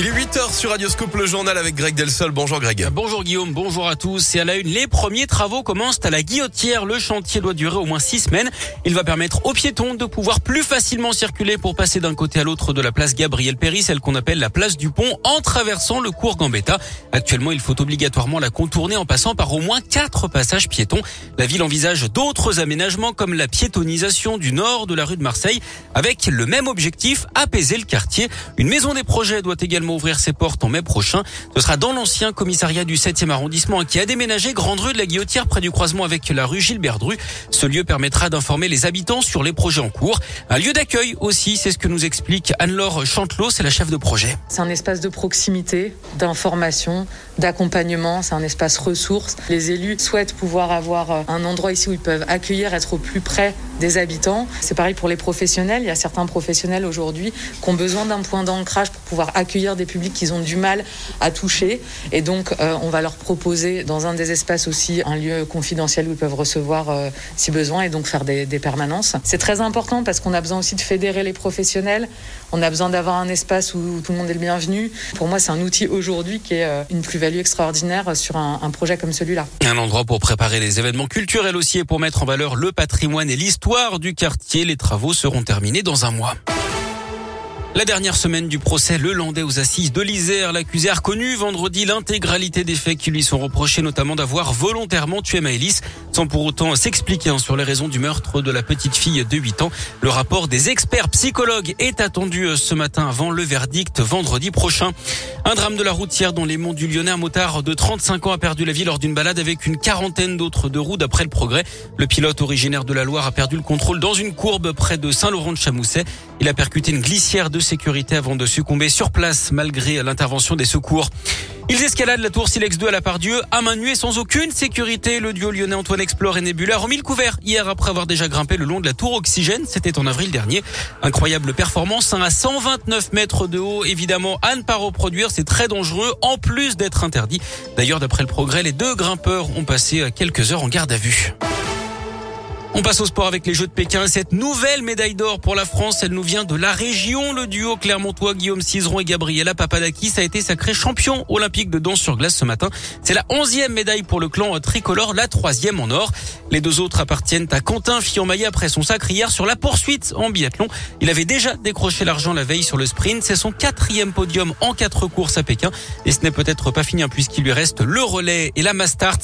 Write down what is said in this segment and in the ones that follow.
Il est 8h sur Radioscope, le journal avec Greg Delsol. Bonjour Greg. Bonjour Guillaume, bonjour à tous. Et à la une, les premiers travaux commencent à la Guillotière. Le chantier doit durer au moins six semaines. Il va permettre aux piétons de pouvoir plus facilement circuler pour passer d'un côté à l'autre de la place Gabriel Péry, celle qu'on appelle la place du pont, en traversant le cours Gambetta. Actuellement, il faut obligatoirement la contourner en passant par au moins quatre passages piétons. La ville envisage d'autres aménagements comme la piétonisation du nord de la rue de Marseille avec le même objectif, apaiser le quartier. Une maison des projets doit également ouvrir ses portes en mai prochain. Ce sera dans l'ancien commissariat du 7e arrondissement qui a déménagé Grande Rue de la Guillotière près du croisement avec la rue Gilbert Dru. Ce lieu permettra d'informer les habitants sur les projets en cours. Un lieu d'accueil aussi, c'est ce que nous explique Anne-Laure Chantelot, c'est la chef de projet. C'est un espace de proximité, d'information, d'accompagnement, c'est un espace ressource. Les élus souhaitent pouvoir avoir euh, un endroit ici où ils peuvent accueillir, être au plus près des habitants. C'est pareil pour les professionnels. Il y a certains professionnels aujourd'hui qui ont besoin d'un point d'ancrage pour pouvoir accueillir des publics qu'ils ont du mal à toucher. Et donc, euh, on va leur proposer dans un des espaces aussi un lieu confidentiel où ils peuvent recevoir euh, si besoin et donc faire des, permanences. C'est très important parce qu'on a besoin aussi de fédérer les professionnels. On a besoin d'avoir un espace où tout le monde est le bienvenu. Pour moi, c'est un outil aujourd'hui qui est euh, une plus-value extraordinaire sur un, un projet comme celui-là. Un endroit pour préparer les événements culturels aussi et pour mettre en valeur le patrimoine et l'histoire du quartier. Les travaux seront terminés dans un mois. La dernière semaine du procès, le Landais aux assises de l'Isère, l'accusé a reconnu vendredi l'intégralité des faits qui lui sont reprochés, notamment d'avoir volontairement tué Maëlys, sans pour autant s'expliquer hein, sur les raisons du meurtre de la petite fille de 8 ans. Le rapport des experts psychologues est attendu euh, ce matin avant le verdict vendredi prochain. Un drame de la routière dans les monts du Lyonnais, un motard de 35 ans a perdu la vie lors d'une balade avec une quarantaine d'autres de roues d'après le progrès. Le pilote originaire de la Loire a perdu le contrôle dans une courbe près de Saint-Laurent-de-Chamousset. Il a percuté une glissière de sécurité avant de succomber sur place malgré l'intervention des secours. Ils escaladent la tour Silex 2 à la Pardieu à main nue sans aucune sécurité. Le duo lyonnais Antoine Explore et Nebula remis le couvert hier après avoir déjà grimpé le long de la tour Oxygène. C'était en avril dernier. Incroyable performance hein, à 129 mètres de haut. Évidemment, à ne pas reproduire. C'est très dangereux en plus d'être interdit. D'ailleurs, d'après le progrès, les deux grimpeurs ont passé quelques heures en garde à vue. On passe au sport avec les Jeux de Pékin. Cette nouvelle médaille d'or pour la France, elle nous vient de la région. Le duo Clermontois, Guillaume Cizeron et Gabriela Papadakis a été sacré champion olympique de danse sur glace ce matin. C'est la onzième médaille pour le clan tricolore, la troisième en or. Les deux autres appartiennent à Quentin Fillon-Maillet après son sacre hier sur la poursuite en biathlon. Il avait déjà décroché l'argent la veille sur le sprint. C'est son quatrième podium en quatre courses à Pékin. Et ce n'est peut-être pas fini hein, puisqu'il lui reste le relais et la Mastart.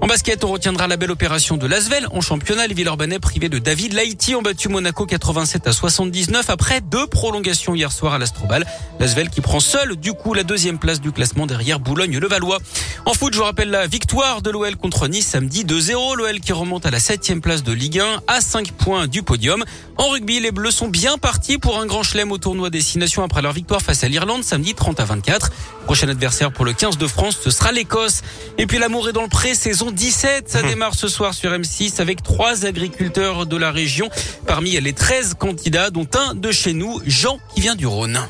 En basket, on retiendra la belle opération de Lasvel en championnat. Villeurbanais privés de David Laïti ont battu Monaco 87 à 79 après deux prolongations hier soir à l'Astrobal. Lasvel qui prend seul du coup la deuxième place du classement derrière Boulogne-le-Valois. En foot, je vous rappelle la victoire de l'OL contre Nice samedi 2-0. L'OL qui remonte à la septième place de Ligue 1 à 5 points du podium. En rugby, les Bleus sont bien partis pour un grand chelem au tournoi Destination après leur victoire face à l'Irlande samedi 30 à 24. Prochain adversaire pour le 15 de France, ce sera l'Écosse. Et puis l'amour est dans le pré, saison 17. Ça démarre ce soir sur M6 avec trois agriculteurs de la région parmi les 13 candidats, dont un de chez nous, Jean, qui vient du Rhône.